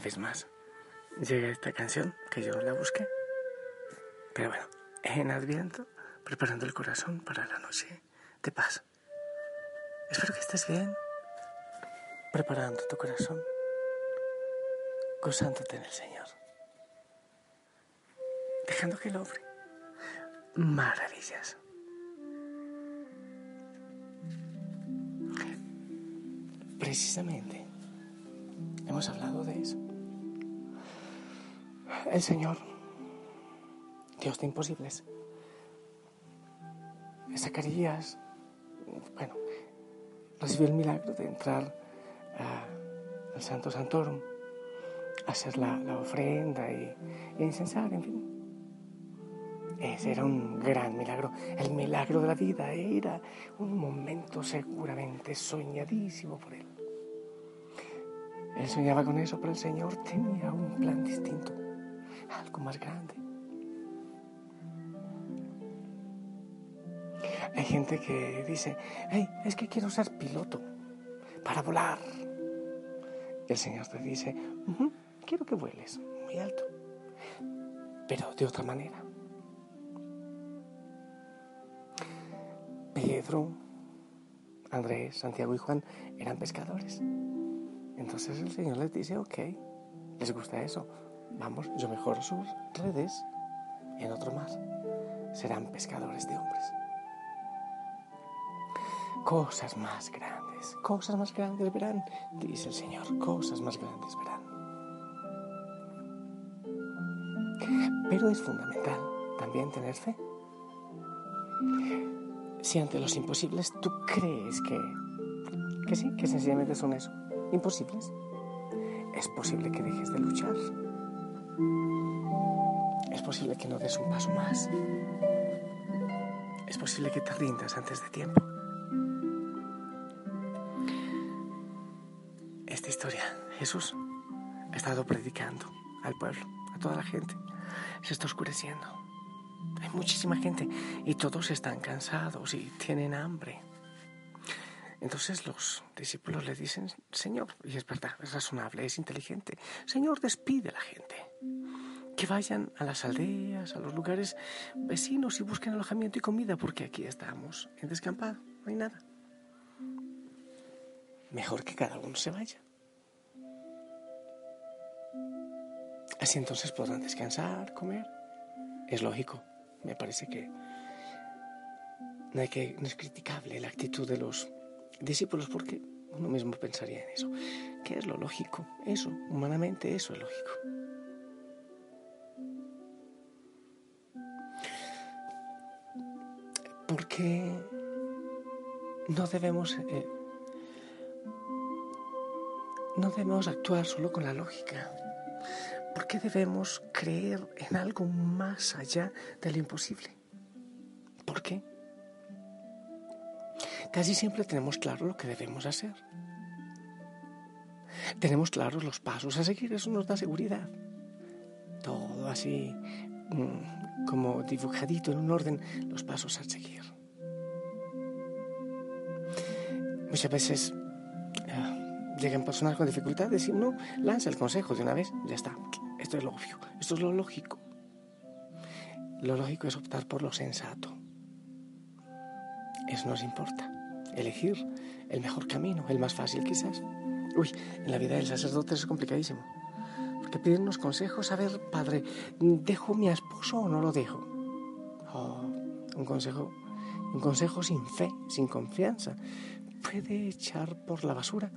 vez más llega esta canción que yo la busqué. Pero bueno, en Adviento, preparando el corazón para la noche de paz. Espero que estés bien, preparando tu corazón, gozándote en el Señor, dejando que el hombre maravillas. Precisamente hemos hablado de eso. El Señor, Dios de imposibles, Zacarías, bueno, recibió el milagro de entrar al Santo Santorum, hacer la, ofrenda y, y incensar, en fin. Ese era un gran milagro. El milagro de la vida era un momento seguramente soñadísimo por él. Él soñaba con eso, pero el Señor tenía un plan distinto, algo más grande. Hay gente que dice, hey, es que quiero ser piloto para volar. El Señor te dice, quiero que vueles muy alto, pero de otra manera. Pedro, Andrés, Santiago y Juan eran pescadores. Entonces el Señor les dice, ok, les gusta eso, vamos, yo mejoro sus redes en otro mar. Serán pescadores de hombres. Cosas más grandes, cosas más grandes verán, dice el Señor, cosas más grandes verán. Pero es fundamental también tener fe. Si ante los imposibles tú crees que, que sí, que sencillamente son eso, imposibles, es posible que dejes de luchar. Es posible que no des un paso más. Es posible que te rindas antes de tiempo. Esta historia, Jesús ha estado predicando al pueblo, a toda la gente. Se está oscureciendo. Hay muchísima gente y todos están cansados y tienen hambre. Entonces los discípulos le dicen, Señor, y es verdad, es razonable, es inteligente, Señor, despide a la gente. Que vayan a las aldeas, a los lugares vecinos y busquen alojamiento y comida, porque aquí estamos en descampado, no hay nada. Mejor que cada uno se vaya. Así entonces podrán descansar, comer. Es lógico, me parece que no, hay que, es criticable la actitud de los discípulos porque uno mismo pensaría en eso. ¿Qué es lo lógico? Eso, humanamente eso es lógico. Porque no debemos eh, no debemos actuar solo con la lógica. ¿Por qué debemos creer en algo más allá de lo imposible? ¿Por qué? Casi siempre tenemos claro lo que debemos hacer. Tenemos claros los pasos a seguir, eso nos da seguridad. Todo así como dibujadito en un orden, los pasos a seguir. Muchas veces eh, llegan personas con dificultades y uno lanza el consejo de una vez, ya está. Esto es lo obvio, esto es lo lógico. Lo lógico es optar por lo sensato. Eso nos importa elegir el mejor camino, el más fácil quizás. Uy, en la vida del sacerdote es complicadísimo. Porque pedirnos consejos, a ver, padre, ¿dejo mi esposo o no lo dejo? Oh, un consejo, un consejo sin fe, sin confianza, puede echar por la basura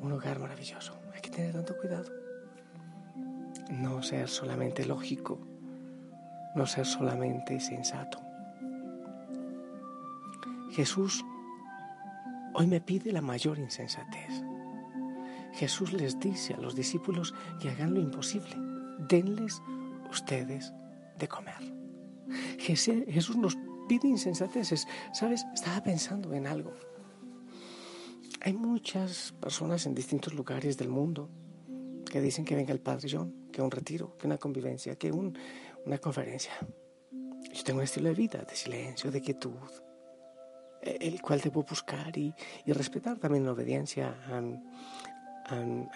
un lugar maravilloso. Hay que tener tanto cuidado. No ser solamente lógico, no ser solamente sensato. Jesús Hoy me pide la mayor insensatez. Jesús les dice a los discípulos que hagan lo imposible. Denles ustedes de comer. Jesús nos pide insensateces. ¿Sabes? Estaba pensando en algo. Hay muchas personas en distintos lugares del mundo que dicen que venga el Padre John, que un retiro, que una convivencia, que una conferencia. Yo tengo un estilo de vida de silencio, de quietud, el cual debo buscar y, respetar también la obediencia a,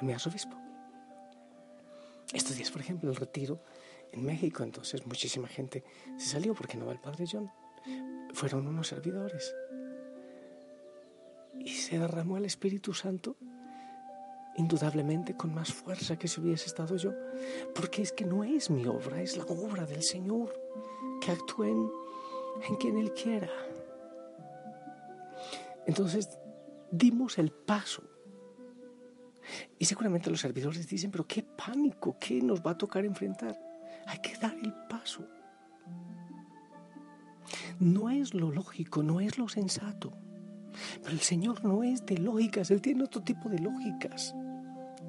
mi arzobispo. Estos días, por ejemplo, el retiro en México, entonces muchísima gente se salió porque no va el Padre John. Fueron unos servidores. Y se derramó el Espíritu Santo indudablemente con más fuerza que si hubiese estado yo, porque es que no es mi obra, es la obra del Señor que actúa en, en quien Él quiera. Entonces dimos el paso. Y seguramente los servidores dicen, pero qué pánico, ¿qué nos va a tocar enfrentar? Hay que dar el paso. No es lo lógico, no es lo sensato. Pero el Señor no es de lógicas, Él tiene otro tipo de lógicas,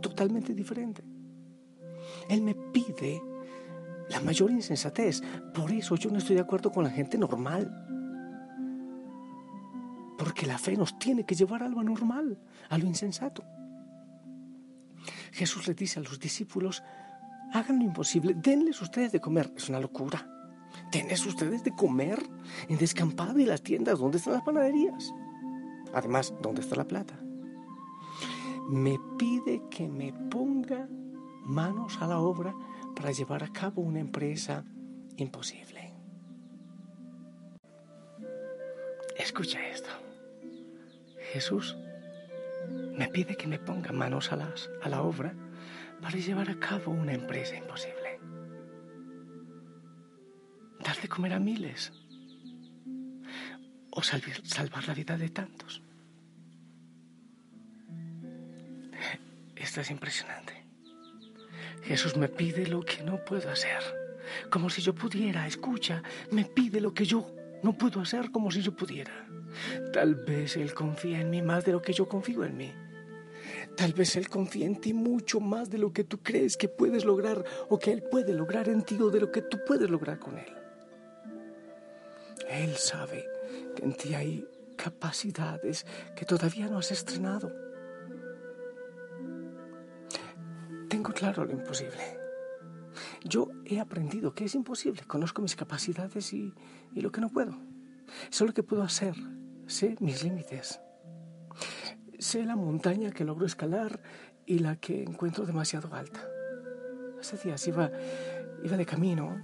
totalmente diferente. Él me pide la mayor insensatez. Por eso yo no estoy de acuerdo con la gente normal. Porque la fe nos tiene que llevar a lo normal, a lo insensato. Jesús le dice a los discípulos, hagan lo imposible, denles ustedes de comer. Es una locura. Denles ustedes de comer en descampado y las tiendas. ¿Dónde están las panaderías? Además, ¿dónde está la plata? Me pide que me ponga manos a la obra para llevar a cabo una empresa imposible. Escucha esto. Jesús me pide que me ponga manos a, las, a la obra para llevar a cabo una empresa imposible. Dar de comer a miles o salvar, salvar la vida de tantos. Esto es impresionante. Jesús me pide lo que no puedo hacer, como si yo pudiera. Escucha, me pide lo que yo no puedo hacer como si yo pudiera. Tal vez Él confía en mí más de lo que yo confío en mí. Tal vez Él confía en ti mucho más de lo que tú crees que puedes lograr o que Él puede lograr en ti o de lo que tú puedes lograr con Él. Él sabe que en ti hay capacidades que todavía no has estrenado. Tengo claro lo imposible. Yo he aprendido que es imposible. Conozco mis capacidades y, lo que no puedo. Sé lo que puedo hacer. Sé mis límites. Sé la montaña que logro escalar y la que encuentro demasiado alta. Hace días iba, iba de camino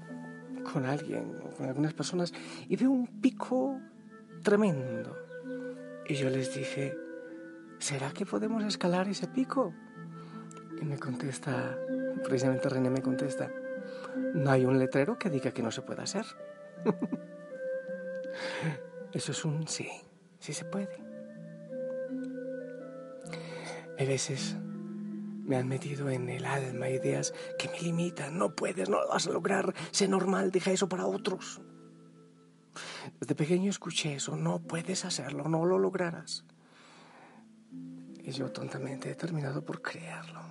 con alguien, con algunas personas, y veo un pico tremendo. Y yo les dije, ¿será que podemos escalar ese pico? Y me contesta, precisamente René me contesta, no hay un letrero que diga que no se puede hacer. Eso es un sí, sí se puede. A veces me han metido en el alma ideas que me limitan. No puedes, no lo vas a lograr. Sé normal, deja eso para otros. Desde pequeño escuché eso. No puedes hacerlo, no lo lograrás. Y yo tontamente he terminado por creerlo.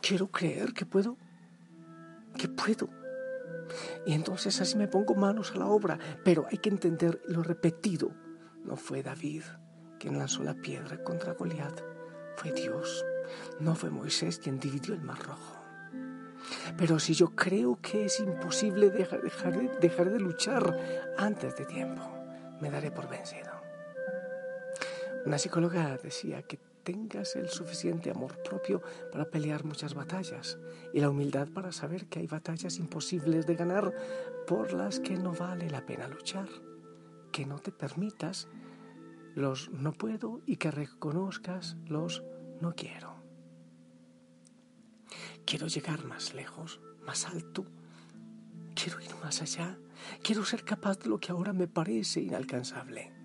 Quiero creer que puedo, que puedo. Y entonces así me pongo manos a la obra. Pero hay que entender lo repetido. No fue David quien lanzó la piedra contra Goliat fue Dios, no fue Moisés quien dividió el mar rojo. Pero si yo creo que es imposible dejar, dejar, dejar de luchar antes de tiempo, me daré por vencido. Una psicóloga decía que tengas el suficiente amor propio para pelear muchas batallas y la humildad para saber que hay batallas imposibles de ganar por las que no vale la pena luchar. Que no te permitas los no puedo y que reconozcas los no quiero. Quiero llegar más lejos, más alto. Quiero ir más allá. Quiero ser capaz de lo que ahora me parece inalcanzable.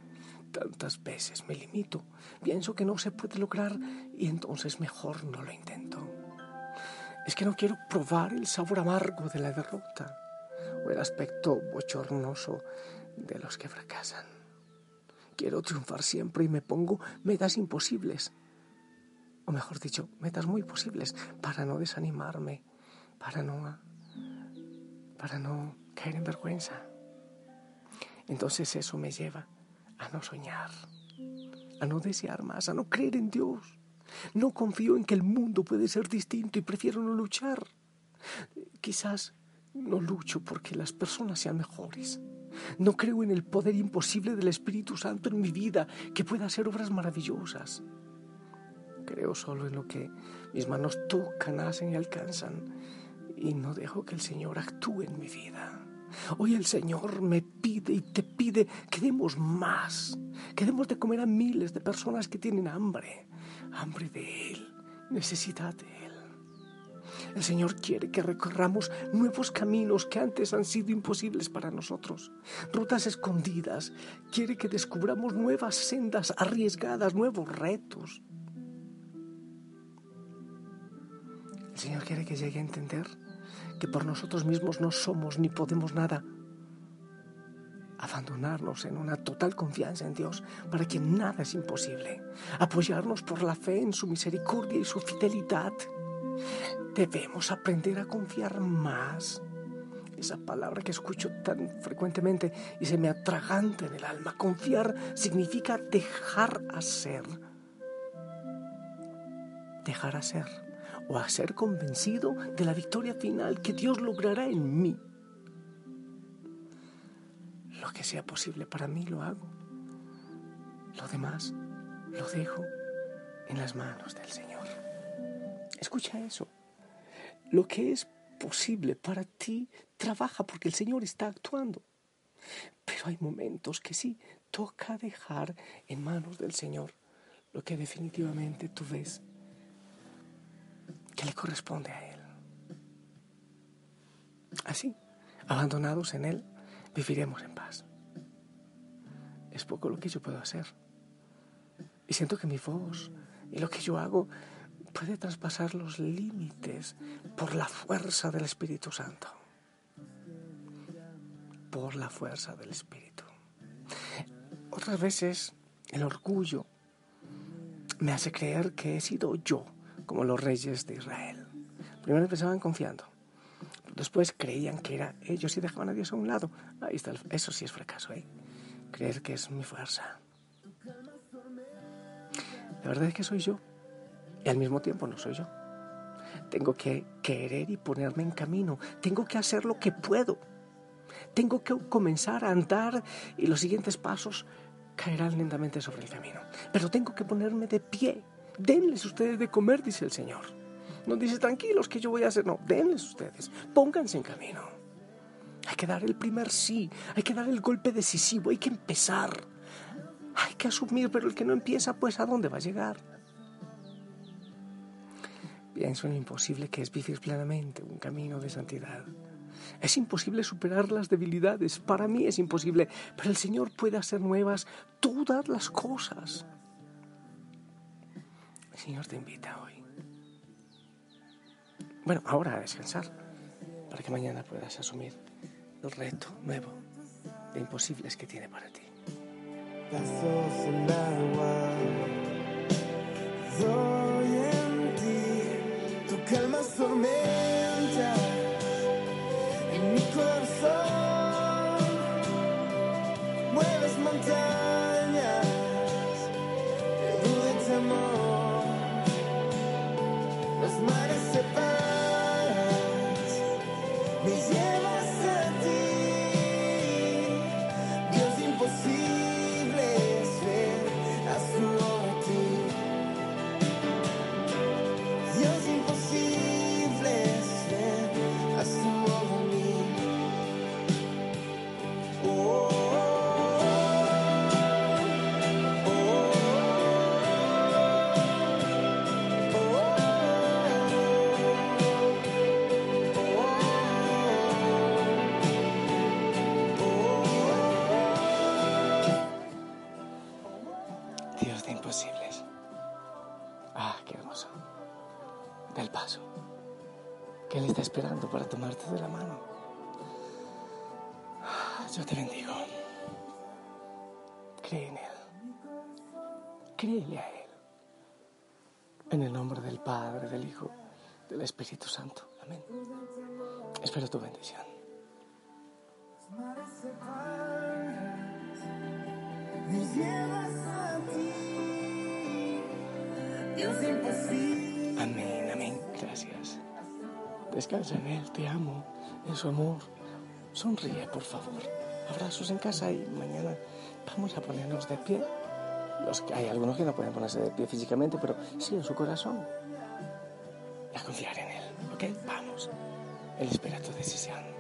Tantas veces me limito, pienso que no se puede lograr y entonces mejor no lo intento. Es que no quiero probar el sabor amargo de la derrota o el aspecto bochornoso de los que fracasan. Quiero triunfar siempre y me pongo metas imposibles. O mejor dicho, metas muy posibles para no desanimarme, para no, para no caer en vergüenza. Entonces eso me lleva no soñar, a no desear más, a no creer en Dios. No confío en que el mundo puede ser distinto y prefiero no luchar. Quizás no lucho porque las personas sean mejores no creo en el poder imposible del Espíritu Santo en mi vida que pueda hacer obras maravillosas. Creo solo en lo que mis manos tocan, hacen y alcanzan. Y no dejo que el Señor actúe en mi vida. Hoy el Señor me pide y te pide que demos más, que demos de comer a miles de personas que tienen hambre, hambre de Él, necesidad de Él. El Señor quiere que recorramos nuevos caminos que antes han sido imposibles para nosotros, rutas escondidas. Quiere que descubramos nuevas sendas arriesgadas, nuevos retos. El Señor quiere que llegue a entender que por nosotros mismos no somos ni podemos nada. Abandonarnos en una total confianza en Dios para que nada es imposible. Apoyarnos por la fe en su misericordia y su fidelidad. Debemos aprender a confiar más. Esa palabra que escucho tan frecuentemente y se me atraganta en el alma. Confiar significa dejar hacer. Dejar hacer o a ser convencido de la victoria final que Dios logrará en mí. Lo que sea posible para mí lo hago. Lo demás lo dejo en las manos del Señor. Escucha eso. Lo que es posible para ti, trabaja porque el Señor está actuando. Pero hay momentos que sí, toca dejar en manos del Señor lo que definitivamente tú ves le corresponde a Él. Así, abandonados en Él, viviremos en paz. Es poco lo que yo puedo hacer. Y siento que mi voz y lo que yo hago puede traspasar los límites por la fuerza del Espíritu Santo. Por la fuerza del Espíritu. Otras veces el orgullo me hace creer que he sido yo como los reyes de Israel. Primero empezaban confiando, después creían que era ellos y dejaban a Dios a un lado. Ahí está, eso sí es fracaso, ¿eh? Creer que es mi fuerza. La verdad es que soy yo y al mismo tiempo no soy yo. Tengo que querer y ponerme en camino. Tengo que hacer lo que puedo. Tengo que comenzar a andar y los siguientes pasos caerán lentamente sobre el camino. Pero tengo que ponerme de pie denles ustedes de comer, dice el Señor. No dice, tranquilos, que yo voy a hacer. No, denles ustedes, pónganse en camino. Hay que dar el primer sí, hay que dar el golpe decisivo, hay que empezar. Hay que asumir, pero el que no empieza, pues ¿a dónde va a llegar? Pienso en lo imposible que es vivir plenamente un camino de santidad. Es imposible superar las debilidades, para mí es imposible, pero el Señor puede hacer nuevas todas las cosas. El Señor te invita hoy. Bueno, ahora a descansar, para que mañana puedas asumir el reto nuevo de imposibles que tiene para ti. Del paso, que Él está esperando para tomarte de la mano. Yo te bendigo. Cree en Él. Créele a Él. En el nombre del Padre, del Hijo, del Espíritu Santo. Amén. Espero tu bendición. Amén. Gracias. Descansa en Él, te amo, en su amor. Sonríe, por favor. Abrazos en casa y mañana vamos a ponernos de pie Los, hay algunos que no pueden ponerse de pie físicamente, pero sí en su corazón. A confiar en Él, ¿ok? Vamos. Él espera tu decisión.